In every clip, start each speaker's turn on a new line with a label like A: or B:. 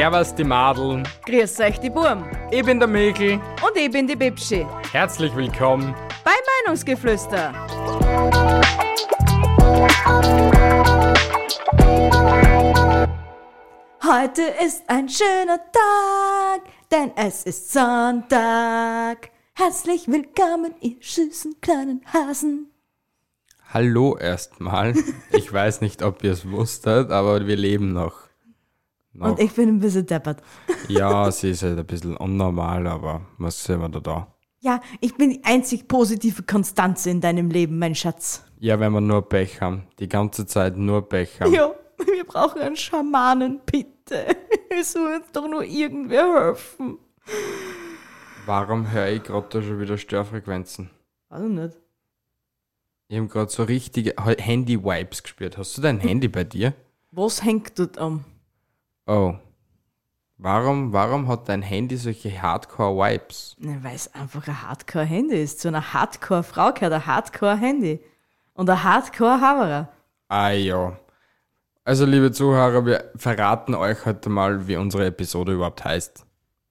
A: Servus die Madeln,
B: Grüß euch, die Burm.
A: ich bin der Mikl.
B: Und ich bin die Bibschi.
A: Herzlich willkommen.
B: Bei Meinungsgeflüster. Heute ist ein schöner Tag, denn es ist Sonntag. Herzlich willkommen, ihr süßen kleinen Hasen.
A: Hallo erstmal. Ich weiß nicht, ob ihr es wusstet, aber wir leben noch. Noch.
B: Und ich bin ein bisschen deppert.
A: Ja, sie ist halt ein bisschen unnormal, aber was sehen wir da da?
B: Ja, ich bin die einzig positive Konstanze in deinem Leben, mein Schatz.
A: Ja, wenn wir nur Pech haben. Die ganze Zeit nur Pech haben.
B: Ja, wir brauchen einen Schamanen, bitte. Es soll uns doch nur irgendwer helfen.
A: Warum höre ich gerade da schon wieder Störfrequenzen?
B: Weiß ich nicht.
A: Ich habe gerade so richtige Handy-Wipes gespürt. Hast du dein Handy bei dir?
B: Was hängt dort am?
A: Oh. Warum, warum hat dein Handy solche Hardcore-Wipes?
B: Ne, weil es einfach ein Hardcore-Handy ist. Zu einer Hardcore-Frau gehört ein Hardcore-Handy. Und ein Hardcore-Haberer.
A: Ah ja. Also, liebe Zuhörer, wir verraten euch heute mal, wie unsere Episode überhaupt heißt.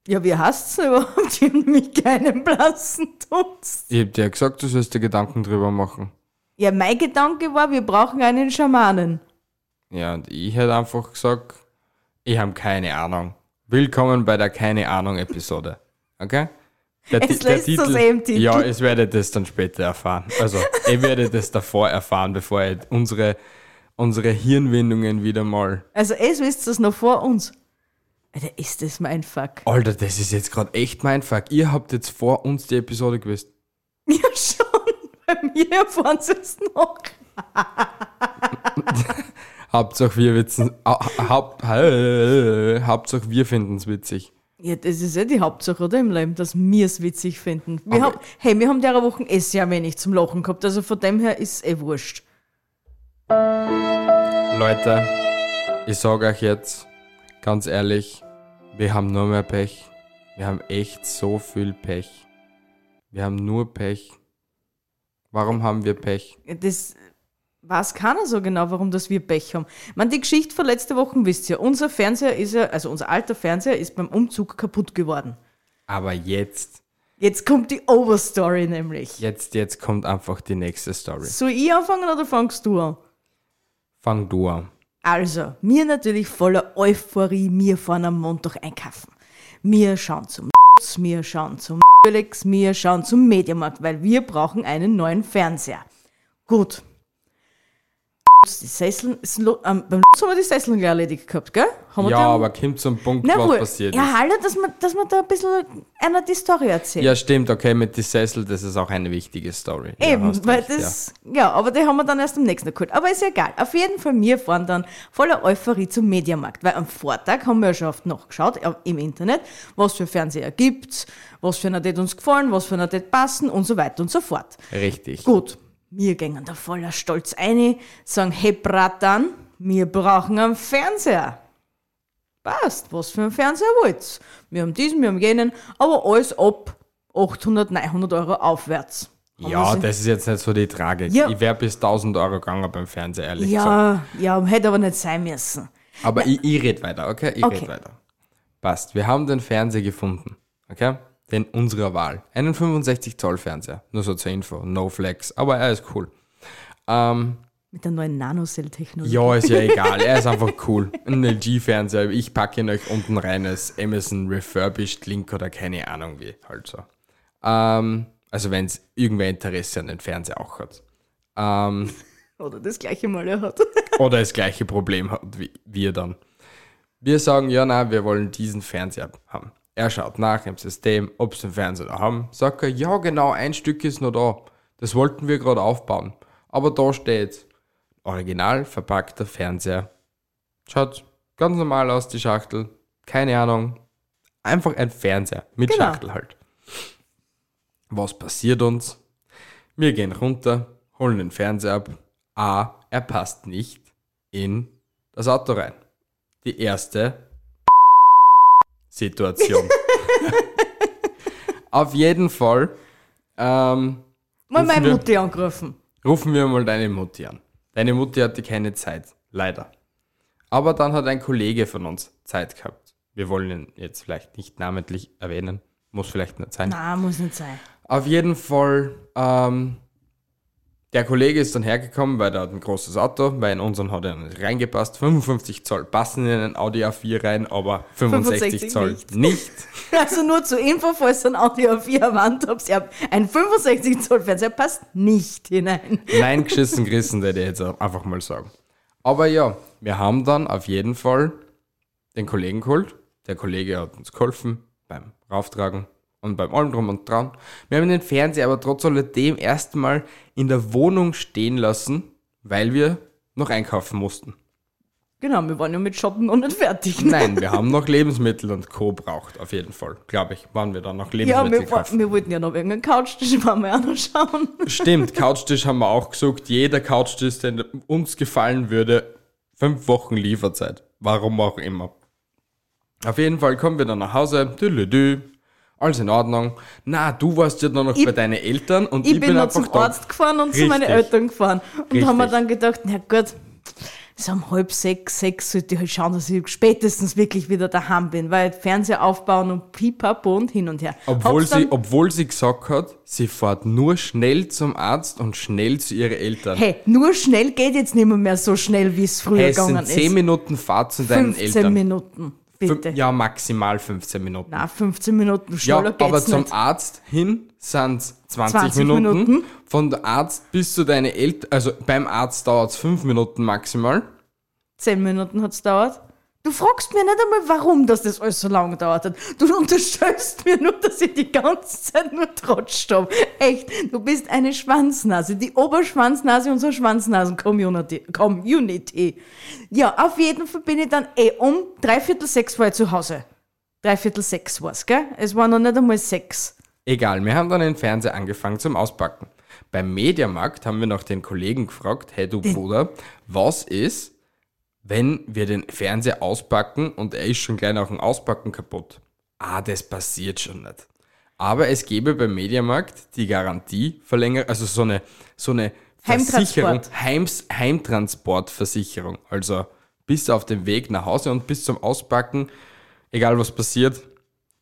B: Ja, wie heißt's denn überhaupt? Ich hab nämlich keinen blassen Dunst.
A: Ich hab dir ja gesagt, du sollst dir Gedanken drüber machen.
B: Ja, mein Gedanke war, wir brauchen einen Schamanen.
A: Ja, und ich hätte einfach gesagt, ich habe keine Ahnung. Willkommen bei der Keine Ahnung-Episode. Okay? Der,
B: Es
A: der
B: das eh im Titel.
A: Ja, ich werde das dann später erfahren. Also, ich werde das davor erfahren, bevor ich unsere, unsere Hirnwindungen wieder mal.
B: Also, es wisst ihr noch vor uns. Alter, ist das mein Fuck?
A: Alter, das ist jetzt gerade echt mein Fuck. Ihr habt jetzt vor uns die Episode gewusst.
B: Ja, schon. Bei mir erfahren sie es noch.
A: Hauptsache wir witzen, ah, Haupt, äh, Hauptsache wir finden es witzig.
B: Ja, das ist ja die Hauptsache, oder? Im Leben, dass wir es witzig finden. Wir haben, hey, wir haben der Woche eh sehr wenig zum Lachen gehabt, also von dem her ist eh wurscht.
A: Leute, ich sage euch jetzt ganz ehrlich, wir haben nur mehr Pech. Wir haben echt so viel Pech. Wir haben nur Pech. Warum haben wir Pech?
B: Das weiß keiner so genau, warum das wir Pech haben. Man, die Geschichte von letzter Woche wisst ihr. Unser Fernseher ist ja, also unser alter Fernseher ist beim Umzug kaputt geworden.
A: Aber jetzt,
B: Jetzt kommt die Overstory nämlich.
A: jetzt, jetzt kommt einfach die nächste Story.
B: Soll ich anfangen oder fangst du an?
A: Fang du an.
B: Also, mir natürlich voller Euphorie, wir fahren am Montag einkaufen. Wir schauen zum wir schauen zum Felix, wir schauen zum Mediamarkt, weil wir brauchen einen neuen Fernseher. Gut. Die Sesseln, ähm, beim haben wir die Sesseln gleich erledigt gehabt, gell? Haben
A: Ja, aber kommt zum Punkt,
B: Na
A: was
B: wohl.
A: passiert
B: Ja,
A: ist.
B: hallo, dass man, dass man da ein bisschen einer die Story erzählt.
A: Ja, stimmt, okay, mit die Sessel, das ist auch eine wichtige Story. Ja,
B: Eben,
A: hast
B: weil
A: recht,
B: das, ja. aber die haben wir dann erst am nächsten geholt. Aber ist ja egal. Auf jeden Fall, wir fahren dann voller Euphorie zum Mediamarkt, weil am Vortag haben wir ja schon oft nachgeschaut im Internet, was für Fernseher gibt's, was für einer das uns gefallen, was für einer das passen und so weiter und so fort.
A: Ja. Richtig.
B: Gut, wir gehen da voller Stolz ein, sagen, hey Bratan, wir brauchen einen Fernseher. Passt, was für einen Fernseher wollt Wir haben diesen, wir haben jenen, aber alles ab 800, 900 Euro aufwärts. Haben
A: Ja, das ist jetzt nicht so die Tragik.
B: Ja.
A: Ich wäre bis 1000 Euro gegangen beim Fernseher, ehrlich gesagt.
B: Ja, ja, hätte aber nicht sein müssen.
A: Aber ich, ich rede weiter, okay? Ich
B: Okay.
A: rede weiter. Passt. Wir haben den Fernseher gefunden, okay? Den unserer Wahl. Einen 65 Zoll Fernseher. Nur so zur Info. No Flex. Aber er ist cool. Ähm,
B: Mit der neuen Nanocell-Technologie.
A: ja, ist ja egal. Er ist einfach cool. Ein LG-Fernseher. Ich packe ihn euch unten rein als Amazon Refurbished Link oder keine Ahnung wie. Halt so. Ähm, also wenn es irgendwer Interesse an den Fernseher auch hat. Ähm,
B: Oder das gleiche Mal er hat.
A: oder das gleiche Problem hat wie wir dann. Wir sagen, ja, nein, wir wollen diesen Fernseher haben. Er schaut nach im System, ob sie den Fernseher haben. Sagt er, ja, genau, ein Stück ist noch da. Das wollten wir gerade aufbauen. Aber da steht, original verpackter Fernseher. Schaut ganz normal aus, die Schachtel. Keine Ahnung. Einfach ein Fernseher mit
B: Genau.
A: Schachtel halt. Was passiert uns? Wir gehen runter, holen den Fernseher ab. A, er passt nicht in das Auto rein. Die erste Situation. Auf jeden Fall ähm,
B: Mal
A: Rufen
B: meine
A: wir-
B: Mutti angerufen.
A: rufen wir mal deine Mutti an. Deine Mutti hatte keine Zeit, leider. Aber dann hat ein Kollege von uns Zeit gehabt. Wir wollen ihn jetzt vielleicht nicht namentlich erwähnen. Muss vielleicht nicht sein.
B: Na, muss nicht sein.
A: Auf jeden Fall, ähm, der Kollege ist dann hergekommen, weil der hat ein großes Auto, weil in unseren hat er nicht reingepasst. 55 Zoll passen in einen Audi A4 rein, aber 65,
B: 65
A: Zoll
B: nicht.
A: nicht.
B: Also nur zur Info, falls ein Wand habt, ihr habt ein 65 Zoll Fernseher passt nicht hinein.
A: Nein, geschissen gerissen, würde ich jetzt einfach mal sagen. Aber ja, wir haben dann auf jeden Fall den Kollegen geholt. Der Kollege hat uns geholfen beim Rauftragen und beim allem drum und dran. Wir haben den Fernseher aber trotz alledem erstmal in der Wohnung stehen lassen, weil wir noch einkaufen mussten.
B: Genau, wir waren ja mit Shoppen noch nicht fertig.
A: Nein, wir haben noch Lebensmittel und Co. braucht, auf jeden Fall. Glaube ich, waren wir dann noch
B: Ja,
A: Lebensmittel
B: wir, wa-
A: kaufen.
B: wir wollten ja noch wegen einem Couchtisch, wollen wir auch noch schauen.
A: Stimmt, Couchtisch haben wir auch gesucht. Jeder Couchtisch, der uns gefallen würde, fünf Wochen Lieferzeit. Warum auch immer. Auf jeden Fall kommen wir dann nach Hause. Dü, alles in Ordnung. Na, du warst ja dann noch
B: Ich-
A: bei deinen Eltern und
B: Ich,
A: ich,
B: bin,
A: bin
B: noch
A: einfach
B: zum
A: da.
B: Arzt gefahren und zu meinen
A: Richtig.
B: Eltern gefahren. Und
A: Richtig.
B: haben wir dann gedacht, na gut, so um halb sechs, sechs sollte ich halt schauen, dass ich spätestens wirklich wieder daheim bin, weil Fernseher aufbauen und pipapo und hin und her.
A: Obwohl
B: Hab's
A: sie, obwohl sie gesagt hat, sie fährt nur schnell zum Arzt und schnell zu ihren Eltern.
B: Hey, nur schnell geht jetzt nicht mehr, mehr so schnell, wie es früher
A: Hey, es
B: gegangen
A: sind 10
B: ist.
A: Minuten Fahrt zu deinen
B: 15
A: Eltern.
B: Minuten,
A: Fün-
B: bitte.
A: Ja, maximal 15 Minuten.
B: Na, 15 Minuten
A: Ja,
B: schneller
A: aber
B: geht's
A: zum
B: nicht.
A: Arzt hin sind 20,
B: 20
A: Minuten.
B: Minuten.
A: Von der Arzt bis zu deine Eltern, also beim Arzt dauert es 5 Minuten maximal.
B: 10 Minuten hat's dauert. Du fragst mir nicht einmal, warum das, das alles so lange dauert hat. Du unterstellst mir nur, dass ich die ganze Zeit nur trotscht habe. Echt, du bist eine Schwanznase. Die Oberschwanznase unserer Schwanznasen-Community. Community. Ja, auf jeden Fall bin ich dann eh um dreiviertel sechs war ich zu Hause. Dreiviertel sechs war's, gell? Es war noch nicht einmal sechs.
A: Egal, wir haben dann den Fernseher angefangen zum Auspacken. Beim Mediamarkt haben wir noch den Kollegen gefragt, hey du Bruder, was ist, wenn wir den Fernseher auspacken und er ist schon gleich nach dem Auspacken kaputt? Ah, das passiert schon nicht. Aber es gäbe beim Mediamarkt die Garantieverlängerung, also so eine, so eine Versicherung. Heims, Heimtransportversicherung. Also bis auf den Weg nach Hause und bis zum Auspacken, egal was passiert,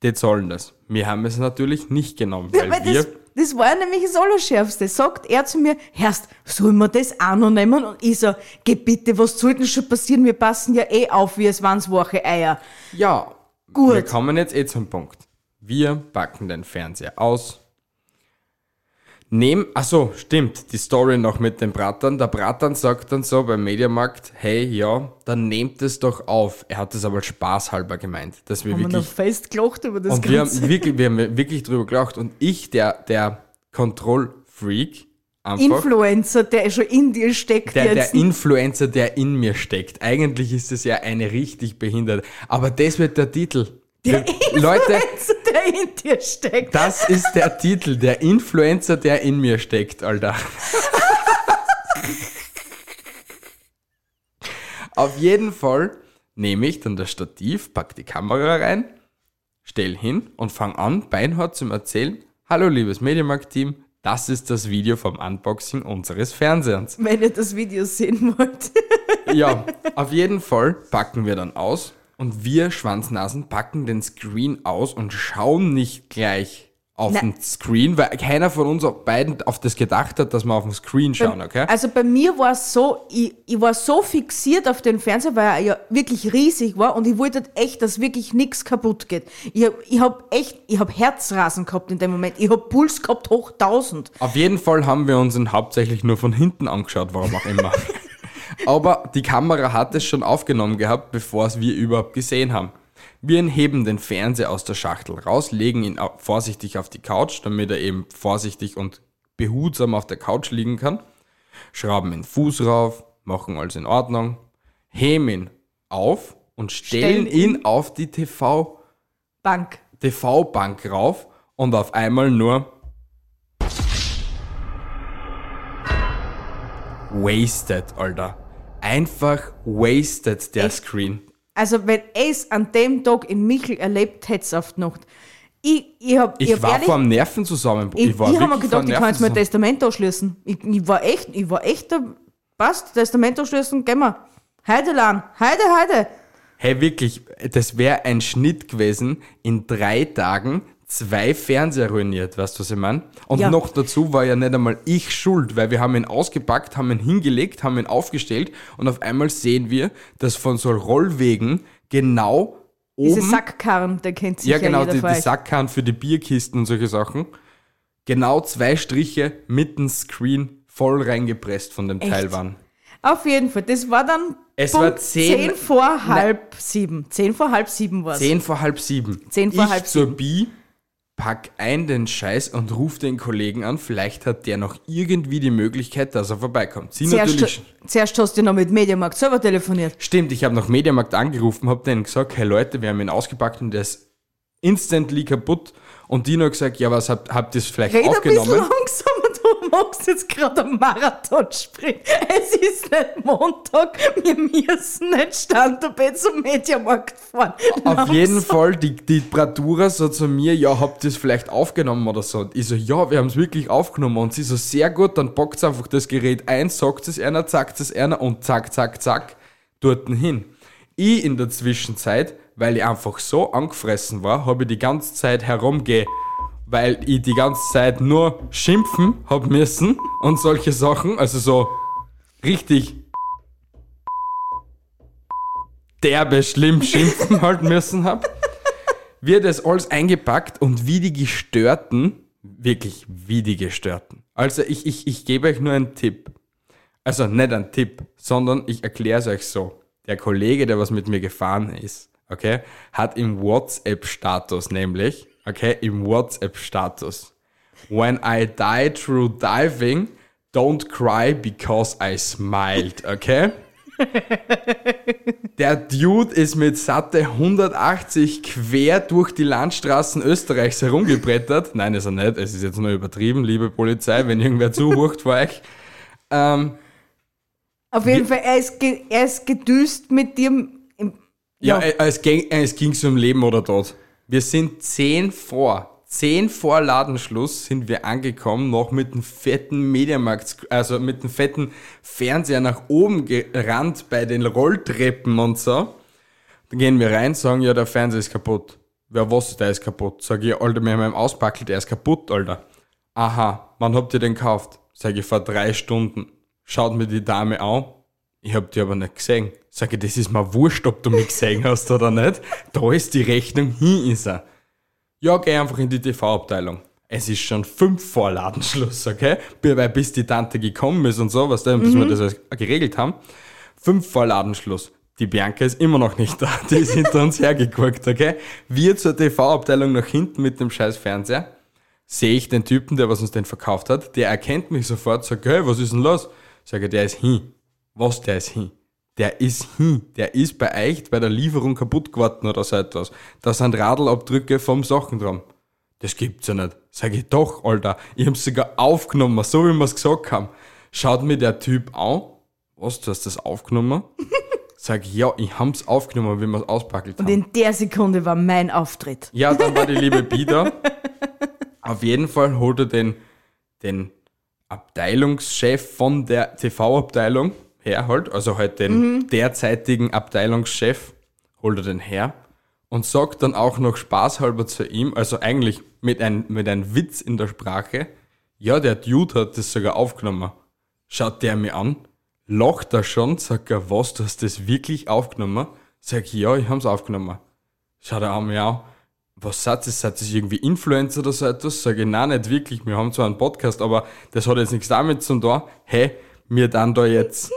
A: die zahlen das. Wir haben es natürlich nicht genommen, weil
B: Weil
A: wir...
B: das, das war ja nämlich das Allerschärfste. Sagt er zu mir, Herrst, sollen wir das auch noch nehmen? Und ich so, geh bitte, was soll denn schon passieren? Wir passen ja eh auf, wie es waren's Woche Eier.
A: Ja,
B: Gut.
A: wir kommen jetzt eh zum Punkt. Wir packen den Fernseher aus. Nehmen, achso, stimmt, die Story noch mit dem Bratan. Der Bratan sagt dann so beim Mediamarkt, hey, ja, dann nehmt es doch auf. Er hat es aber spaßhalber gemeint, dass wir
B: Haben wir noch
A: wirklich,
B: fest gelacht über das
A: und wir
B: Ganze.
A: haben wirklich, wir haben wirklich drüber gelacht und ich, der, der Control-Freak, einfach,
B: Influencer, der schon in dir steckt
A: der, der. Influencer, der in mir steckt. Eigentlich ist es ja eine richtig behinderte. Aber das wird der Titel.
B: Der
A: Leute,
B: Influencer, der in dir steckt.
A: das ist der Titel. Der Influencer, der in mir steckt, Alter. Auf jeden Fall nehme ich dann das Stativ, pack die Kamera rein, stell hin und fang an, beinhart zum Erzählen. Hallo, liebes Mediamarkt-Team, das ist das Video vom Unboxing unseres Fernsehens.
B: Wenn ihr das Video sehen wollt.
A: Ja, auf jeden Fall packen wir dann aus und wir Schwanznasen packen den Screen aus und schauen nicht gleich auf
B: Na-
A: den Screen, weil keiner von uns beiden auf das gedacht hat, dass wir auf den Screen schauen, okay?
B: Also bei mir war es so, ich, ich war so fixiert auf den Fernseher, weil er ja wirklich riesig war und ich wollte echt, dass wirklich nichts kaputt geht. Ich habe ich hab echt, ich habe Herzrasen gehabt in dem Moment. Ich habe Puls gehabt hoch 1000.
A: Auf jeden Fall haben wir uns ihn hauptsächlich nur von hinten angeschaut, warum auch immer. Aber die Kamera hat es schon aufgenommen gehabt, bevor es wir überhaupt gesehen haben. Wir heben den Fernseher aus der Schachtel raus, legen ihn vorsichtig auf die Couch, damit er eben vorsichtig und behutsam auf der Couch liegen kann. Schrauben den Fuß rauf, machen alles in Ordnung, heben ihn auf und stellen
B: Stellen ihn-
A: auf die TV
B: Bank.
A: TV-Bank rauf und auf einmal nur wasted, Alter. Einfach wasted der
B: Echt?
A: Screen.
B: Also wenn es an dem Tag in Michel erlebt hätte auf die Nacht. Ich, ich hab,
A: Ich,
B: hab
A: war
B: ehrlich,
A: vor einem Nervenzusammenbruch.
B: Ich, ich,
A: war
B: habe mir gedacht, ich kann jetzt mein. Testament ausschließen. Ich, ich war echt, ich war echt, da, passt, Testament ausschließen, gehen wir. Heide lang, Heide, Heide.
A: Hey, wirklich, das wäre ein Schnitt gewesen, in drei Tagen zwei Fernseher ruiniert, weißt du, was ich meine? Und
B: Ja.
A: noch dazu war ja nicht einmal ich schuld, weil wir haben ihn ausgepackt, haben ihn hingelegt, haben ihn aufgestellt und auf einmal sehen wir, dass von so Rollwegen genau
B: Diese
A: oben...
B: Sackkarren, der kennt sich
A: Ja,
B: ja,
A: genau,
B: jeder
A: die, die. Sackkahn für die Bierkisten und solche Sachen. Genau zwei Striche mit dem Screen voll reingepresst von dem
B: Echt?
A: Teil waren.
B: Auf jeden Fall, das war dann
A: Es
B: Punkt
A: war zehn-
B: zehn vor halb sieben. Zehn vor halb sieben war es.
A: Zehn vor halb sieben.
B: Zehn vor
A: ich
B: halb
A: zur Bi, pack ein den Scheiß und ruf den Kollegen an. Vielleicht hat der noch irgendwie die Möglichkeit, dass er vorbeikommt. Sie natürlich.
B: Zuerst, zuerst hast du noch mit Mediamarkt selber telefoniert.
A: Stimmt, ich habe noch Mediamarkt angerufen, habe denen gesagt, hey Leute, wir haben ihn ausgepackt und der ist instantly kaputt. Und die noch gesagt, ja, was habt, habt ihr es vielleicht
B: Red ein bisschen
A: aufgenommen?
B: du magst jetzt gerade einen Marathon springen. Es ist nicht Montag, wir müssen nicht Standard zum Mediamarkt fahren.
A: Auf jeden. Fall, die, die Bratura so zu mir, ja, habt ihr es vielleicht aufgenommen oder so? Und ich so, ja, wir haben es wirklich aufgenommen. Und sie so, sehr gut, dann packt einfach das Gerät ein, sagt es einer, zackt es einer und zack, zack, zack, dort hin. Ich in der Zwischenzeit, weil ich einfach so angefressen war, habe ich die ganze Zeit herumge, weil ich die ganze Zeit nur schimpfen hab müssen und solche Sachen, also so richtig derbe schlimm schimpfen halt müssen hab wird das alles eingepackt und wie die Gestörten, wirklich wie die Gestörten. Also ich, ich, ich gebe euch nur einen Tipp. Also nicht einen Tipp, sondern ich erkläre es euch so. Der Kollege, der was mit mir gefahren ist, okay, hat im WhatsApp-Status nämlich, okay, im WhatsApp-Status, when I die through diving, don't cry because I smiled, okay? Der Dude ist mit satte 180 quer durch die Landstraßen Österreichs herumgebrettert. Nein, ist er nicht. Es ist jetzt nur übertrieben, liebe Polizei, wenn irgendwer zuhört vor euch. Ähm,
B: Auf jeden Fall, er ist, er ist gedüst mit dir. Im,
A: ja, äh, es ging es ging's um Leben oder Tod. Wir sind 10 vor. 10 vor Ladenschluss sind wir angekommen, noch mit dem fetten Mediamarkt, also mit dem fetten Fernseher nach oben gerannt bei den Rolltreppen und so. Dann gehen wir rein, sagen, ja, der Fernseher ist kaputt. Wer was, der ist kaputt. Sag ich, Alter, wir haben ihn auspackelt, der ist kaputt, Alter. Aha, wann habt ihr den gekauft? Sag ich, vor drei Stunden. Schaut mir die Dame an. Ich hab die aber nicht gesehen. Sag ich, das ist mir wurscht, ob du mich gesehen hast oder nicht. Da ist die Rechnung, hin ist er. Ja, geh einfach in die TV-Abteilung. Es ist schon fünf vor Ladenschluss, okay? Weil bis die Tante gekommen ist und so, was da, bis wir das alles geregelt haben. Fünf vor Ladenschluss. Die Bianca ist immer noch nicht da. Die ist hinter uns hergeguckt, okay? Wir zur TV-Abteilung nach hinten mit dem scheiß Fernseher. Sehe ich den Typen, der was uns den verkauft hat, der erkennt mich sofort, sagt, hey, was ist denn los? Sage, der ist hin. Was, der ist hin? Der ist hin. Der ist bei euch bei der Lieferung kaputt geworden oder so etwas. Da sind Radlabdrücke vom Sachen dran. Das gibt's ja nicht. Sag ich doch, Alter. Ich hab's sogar aufgenommen, so wie wir's gesagt haben. Schaut mir der Typ an. Was, du hast das aufgenommen? Sag ich, ja, ich hab's aufgenommen, wie wir's auspackelt
B: und
A: haben.
B: in der Sekunde war mein Auftritt.
A: Ja, dann war die liebe Bi da. Auf jeden Fall holt er den, den Abteilungschef von der TV-Abteilung her halt, also halt den derzeitigen Abteilungschef, holt er den her und sagt dann auch noch spaßhalber zu ihm, also eigentlich mit einem mit einem Witz in der Sprache, ja, der Dude hat das sogar aufgenommen. Schaut der mir an, lacht er schon, sagt er, was, du hast das wirklich aufgenommen? Sag ich, ja, ich hab's aufgenommen. Schaut er an mir an, was seid ihr? Seid ihr irgendwie Influencer oder so etwas? Sag ich, nein, nicht wirklich. Wir haben zwar einen Podcast, aber das hat jetzt nichts damit zu tun. Hey, wir dann da jetzt,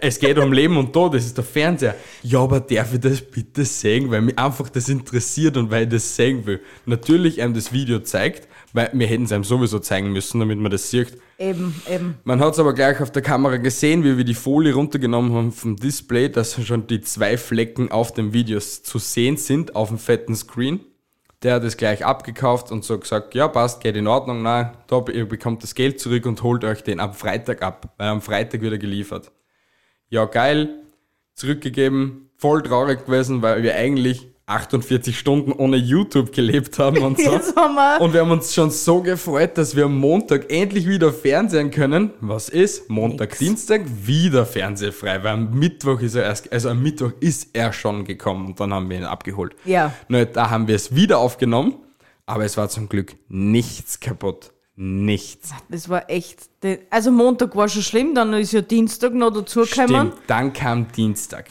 A: es geht um Leben und Tod, das ist der Fernseher. Ja, aber darf ich das bitte sehen, weil mich einfach das interessiert und weil ich das sehen will. Natürlich einem das Video zeigt, weil wir hätten es einem sowieso zeigen müssen, damit man das sieht.
B: Eben, eben.
A: Man hat es aber gleich auf der Kamera gesehen, wie wir die Folie runtergenommen haben vom Display, dass schon die zwei Flecken auf dem Video zu sehen sind, auf dem fetten Screen. Der hat es gleich abgekauft und so gesagt, ja passt, geht in Ordnung, nein, da, ihr bekommt das Geld zurück und holt euch den am Freitag ab, weil am Freitag wird er geliefert. Ja geil, zurückgegeben, voll traurig gewesen, weil wir eigentlich 48 Stunden ohne YouTube gelebt haben und so.
B: Wir.
A: Und wir haben uns schon so gefreut, dass wir am Montag endlich wieder Fernsehen können. Was ist? Montag,
B: Nix.
A: Dienstag wieder fernsehfrei, weil am Mittwoch ist er erst, also am Mittwoch ist er schon gekommen und dann haben wir ihn abgeholt.
B: Ja.
A: Nur da haben wir es wieder aufgenommen, aber es war zum Glück nichts kaputt. Nichts.
B: Das war echt. Also Montag war schon schlimm, dann ist ja Dienstag noch dazugekommen.
A: Stimmt, dann kam Dienstag.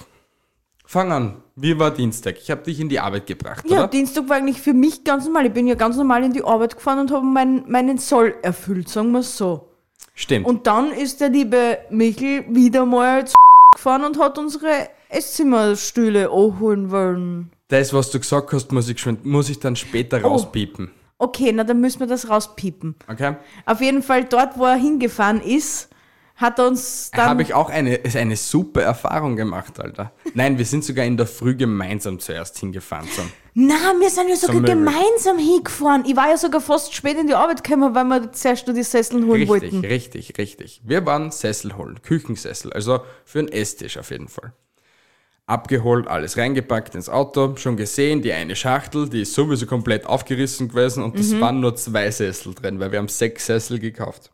A: Fang an. Wie war Dienstag? Ich habe dich in die Arbeit gebracht,
B: Ja,
A: oder?
B: Dienstag war eigentlich für mich ganz normal. Ich bin ja ganz normal in die Arbeit gefahren und habe meinen, meinen Soll erfüllt, sagen wir es so.
A: Stimmt.
B: Und dann ist der liebe Michel wieder mal zu gefahren und hat unsere Esszimmerstühle holen wollen.
A: das, was du gesagt hast, muss ich, muss ich dann später
B: Oh.
A: rauspiepen.
B: Okay, na dann müssen wir das rauspiepen.
A: Okay?
B: Auf jeden Fall dort, wo er hingefahren ist, hat uns dann...
A: Habe ich auch eine, ist eine super Erfahrung gemacht, Alter. Nein, wir sind sogar in der Früh gemeinsam zuerst hingefahren. Zum,
B: Na, wir sind ja sogar
A: Möbel.
B: gemeinsam hingefahren. Ich war ja sogar fast spät in die Arbeit gekommen, weil wir zuerst nur die Sesseln holen
A: richtig,
B: wollten.
A: richtig, richtig. Wir waren Sessel holen, Küchensessel, also für einen Esstisch auf jeden Fall. Abgeholt, alles reingepackt ins Auto, schon gesehen, die eine Schachtel, die ist sowieso komplett aufgerissen gewesen und das waren nur zwei Sessel drin, weil wir haben sechs Sessel gekauft.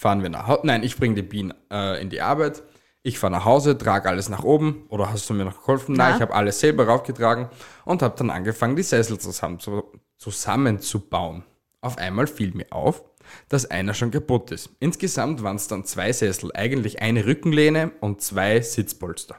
A: Fahren wir nach Hause, nein, ich bringe die Bienen äh, in die Arbeit, ich fahre nach Hause, trage alles nach oben oder hast du mir noch geholfen? Nein,
B: Na.
A: ich habe alles selber raufgetragen und habe dann angefangen, die Sessel zusammen zu, zusammenzubauen. Auf einmal fiel mir auf, dass einer schon kaputt ist. Insgesamt waren es dann zwei Sessel, eigentlich eine Rückenlehne und zwei Sitzpolster.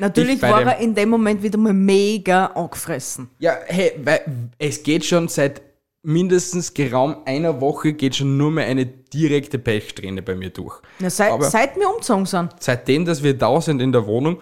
B: Natürlich
A: Ich bei
B: war
A: dem-
B: er in dem Moment wieder mal mega angefressen.
A: Ja, hey, weil es geht schon seit mindestens geraum einer Woche geht schon nur mehr eine direkte Pechsträhne bei mir durch.
B: Ja, seit,
A: Aber-
B: seit wir umgezogen sind.
A: Seitdem, dass wir da sind in der Wohnung,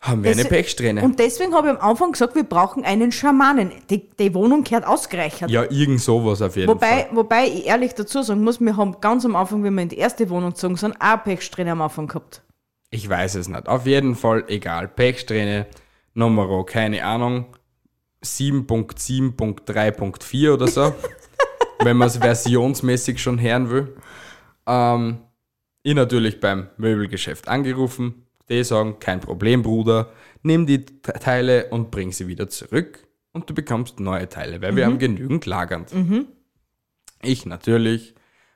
A: haben wir eine
B: Deswe-
A: Pechsträne.
B: Und deswegen habe ich am Anfang gesagt, wir brauchen einen Schamanen. Die, die Wohnung gehört ausgereichert.
A: Ja, irgend sowas auf jeden
B: Wobei,
A: Fall.
B: wobei ich ehrlich dazu sagen muss, wir haben ganz am Anfang, wenn wir in die erste Wohnung gezogen sind, auch eine Pechsträhne am Anfang gehabt.
A: Ich weiß es nicht. Auf jeden Fall, egal. Pechsträhne, Numero, keine Ahnung. 7.7.3.4 oder so. wenn man es versionsmäßig schon hören will. Ähm, ich natürlich beim Möbelgeschäft angerufen. Die sagen, kein Problem, Bruder. Nimm die Te- Teile und bring sie wieder zurück. Und du bekommst neue Teile, weil wir haben genügend lagernd. Ich natürlich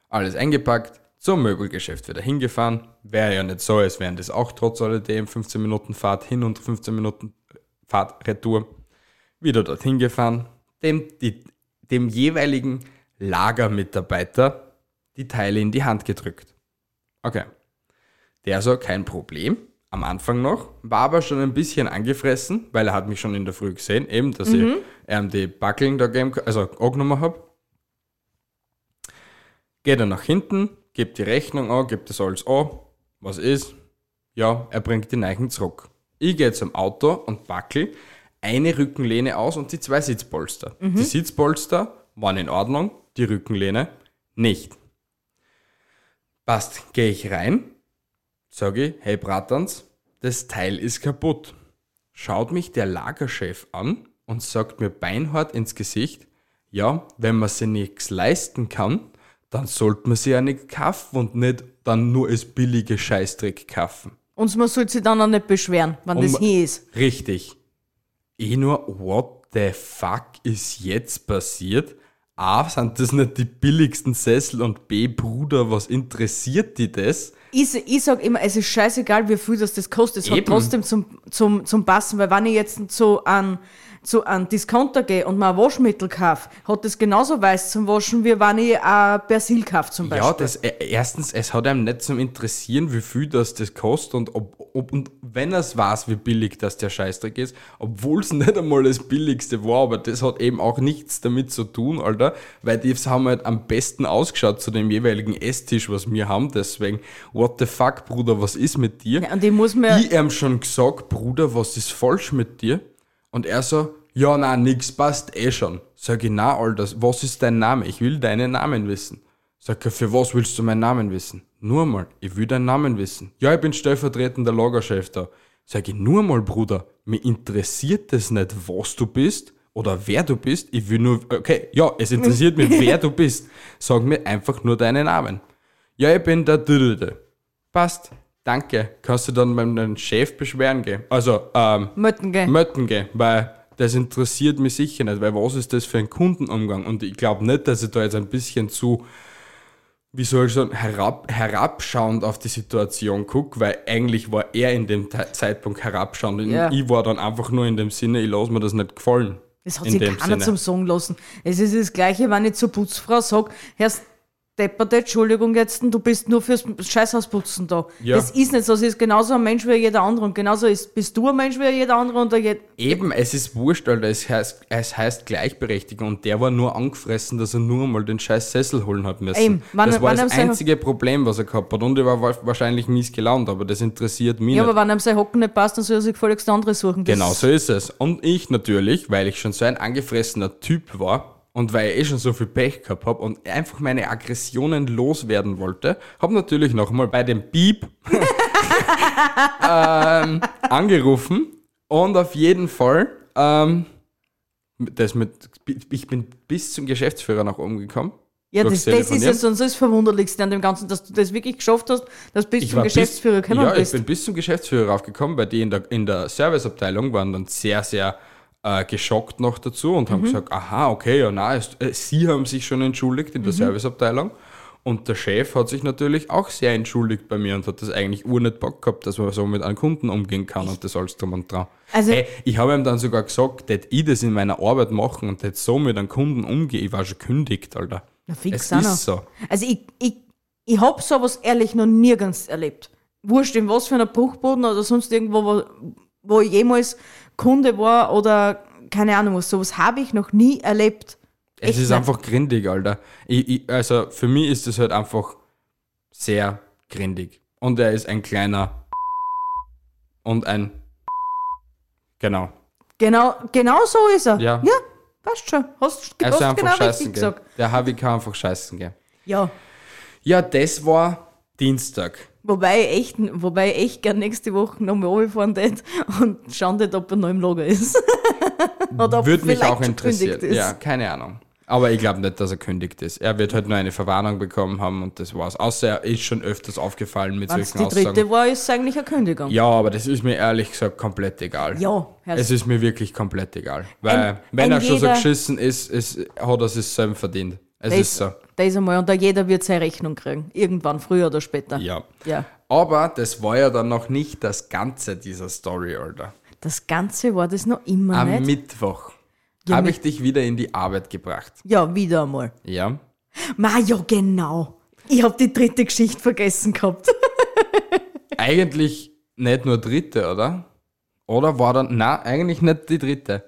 A: alles eingepackt, zum Möbelgeschäft wieder hingefahren. Wäre ja nicht so, als wären das auch trotz alledem 15 Minuten Fahrt hin und 15 Minuten Fahrt retour. Wieder dorthin gefahren, dem, die, dem jeweiligen Lagermitarbeiter die Teile in die Hand gedrückt. Okay. Der so, kein Problem. Am Anfang noch, war aber schon ein bisschen angefressen, weil er hat mich schon in der Früh gesehen, eben, dass ich ähm, die Backeln da gegeben, also angenommen habe. Geht er nach hinten, gibt die Rechnung an, gibt das alles an. Was ist? Ja, er bringt die Neichen zurück. Ich gehe zum Auto und backel eine Rückenlehne aus und die zwei Sitzpolster. Die Sitzpolster waren in Ordnung, die Rückenlehne nicht. Passt, gehe ich rein, sage ich, hey Bratans, das Teil ist kaputt. Schaut mich der Lagerchef an und sagt mir beinhart ins Gesicht, ja, wenn man sich nichts leisten kann, dann sollte man sich ja nicht kaufen und nicht dann nur als billige Scheißdreck kaufen.
B: Und man soll sich dann auch nicht beschweren, wenn das
A: Um-
B: hier ist.
A: Richtig. Ich nur, what the fuck ist jetzt passiert? A, sind das nicht die billigsten Sessel und B, Bruder, was interessiert die das?
B: Ich, ich sag immer, es ist scheißegal, wie viel das, das kostet. Es hat
A: Eben.
B: trotzdem zum, zum, zum Passen, weil wenn ich jetzt zu einem zu einem Discounter gehe und ein Waschmittel kaufe, hat das genauso weiß zum Waschen, wie wenn ich ein Persil kaufe zum Beispiel.
A: Ja, das, äh, erstens, es hat einem nicht zum Interessieren, wie viel das, das kostet und, ob, ob, und wenn es weiß, wie billig das der Scheißdreck ist, obwohl es nicht einmal das billigste war, aber das hat eben auch nichts damit zu tun, Alter, weil die haben halt am besten ausgeschaut zu dem jeweiligen Esstisch, was wir haben, deswegen, what the fuck, Bruder, was ist mit dir?
B: Ja, und ich muss mir,
A: Ich ihm schon gesagt, Bruder, was ist falsch mit dir? Und er so, ja, na, nix passt eh schon. Sag ich, na, Alter, was ist dein Name? Ich will deinen Namen wissen. Sag er, für was willst du meinen Namen wissen? Nur mal, ich will deinen Namen wissen. Ja, ich bin stellvertretender Lagerchef da. Sag ich, nur mal, Bruder, mir interessiert es nicht, was du bist oder wer du bist. Ich will nur, okay, ja, es interessiert mich, wer du bist. Sag mir einfach nur deinen Namen. Ja, ich bin der Dödöde. Passt. Danke. Kannst du dann beim deinem Chef beschweren gehen? Also, ähm,
B: Mötten, gell?
A: Mötten gehen, weil das interessiert mich sicher nicht, weil was ist das für ein Kundenumgang? Und ich glaube nicht, dass ich da jetzt ein bisschen zu, wie soll ich sagen, herab, herabschauend auf die Situation gucke, weil eigentlich war er in dem Zeitpunkt herabschauend und
B: Ja.
A: ich war dann einfach nur in dem Sinne, ich lasse mir das nicht gefallen.
B: Das hat sich keiner
A: Sinne.
B: zum Sagen lassen. Es ist das Gleiche, wenn ich zur Putzfrau sage, Herr Depperte, Entschuldigung jetzt, du bist nur fürs Scheißhausputzen da.
A: Ja.
B: Das ist nicht so. Sie ist genauso ein Mensch wie jeder andere. Und genauso ist, bist du ein Mensch wie jeder andere. Und je,
A: Eben, es ist wurscht, Alter. Es heißt, es heißt Gleichberechtigung und der war nur angefressen, dass er nur mal den scheiß Sessel holen hat müssen.
B: Eben, wann-
A: das war das einzige Problem, was er gehabt hat. Und er war wa- wahrscheinlich mies gelaunt, aber das interessiert mich
B: ja,
A: nicht.
B: aber wenn einem sein Hocken nicht passt, dann soll er sich gefälligst andere suchen. Das
A: Genau so ist es. Und ich natürlich, weil ich schon so ein angefressener Typ war und weil ich eh schon so viel Pech gehabt habe und einfach meine Aggressionen loswerden wollte, habe natürlich nochmal bei dem Beep ähm, angerufen und auf jeden Fall ähm, das mit, ich bin bis zum Geschäftsführer nach oben gekommen.
B: Ja, das, das ist ja sonst das Verwunderlichste an dem Ganzen, dass du das wirklich geschafft hast, dass du bis
A: Ich
B: zum Geschäftsführer gekommen
A: Ja, ich
B: bist.
A: bin bis zum Geschäftsführer raufgekommen, weil die in der, in der Serviceabteilung waren dann sehr, sehr äh, geschockt noch dazu und
B: Mhm.
A: haben gesagt, aha, okay, ja, na, äh, sie haben sich schon entschuldigt in der
B: Mhm.
A: Serviceabteilung. Und der Chef hat sich natürlich auch sehr entschuldigt bei mir und hat das eigentlich ur nicht Bock gehabt, dass man so mit einem Kunden umgehen kann und das alles drum und dran.
B: Also-
A: hey, ich habe ihm dann sogar gesagt, dass ich das in meiner Arbeit machen und das so mit einem Kunden umgehe. Ich war schon kündigt, Alter.
B: Na, fix
A: es
B: noch.
A: ist so.
B: Also ich, ich, ich hab sowas ehrlich noch nirgends erlebt. Wurscht in was für einer Bruchboden oder sonst irgendwo, wo, wo ich jemals Kunde war oder keine Ahnung was, sowas habe ich noch nie erlebt.
A: Es
B: Echt
A: ist
B: nicht.
A: einfach grindig, Alter. Ich, ich, also für mich ist es halt einfach sehr grindig. Und er ist ein kleiner und ein genau.
B: Genau, genau so ist er.
A: Ja.
B: ja passt schon. Hast,
A: Also
B: hast
A: einfach
B: genau
A: scheißen
B: gesagt.
A: Der HWK einfach scheißen gehen.
B: Ja.
A: Ja, das war Dienstag.
B: Wobei ich echt, wobei ich echt gern nächste Woche nochmal runterfahren tät und schauen tät, ob er noch im Lager ist. Oder ob
A: Würde mich auch interessieren. Ja, keine Ahnung. Aber ich glaube nicht, dass er kündigt ist. Er wird halt nur eine Verwarnung bekommen haben und das war's. Außer er ist schon öfters aufgefallen mit
B: Wenn es
A: solchen
B: die dritte
A: Aussagen.
B: war, ist es eigentlich eine Kündigung.
A: Ja, aber das ist mir ehrlich gesagt komplett egal.
B: Ja, Herr
A: Es ist mir wirklich komplett egal. Weil,
B: Ein-
A: wenn
B: ein
A: er schon so geschissen ist, ist, hat er es selber verdient. Es ist so.
B: Das einmal. Und da jeder wird seine Rechnung kriegen. Irgendwann, früher oder später.
A: Ja.
B: Ja.
A: Aber das war ja dann noch nicht das Ganze dieser Story, Alter.
B: Das Ganze war das noch immer
A: Am
B: nicht.
A: Mittwoch
B: Ja,
A: habe ich dich wieder in die Arbeit gebracht.
B: Ja, wieder einmal.
A: Ja.
B: Ma, ja, genau. Ich hab die dritte Geschichte vergessen gehabt.
A: Eigentlich nicht nur dritte, oder? Oder war dann, na, eigentlich nicht die dritte.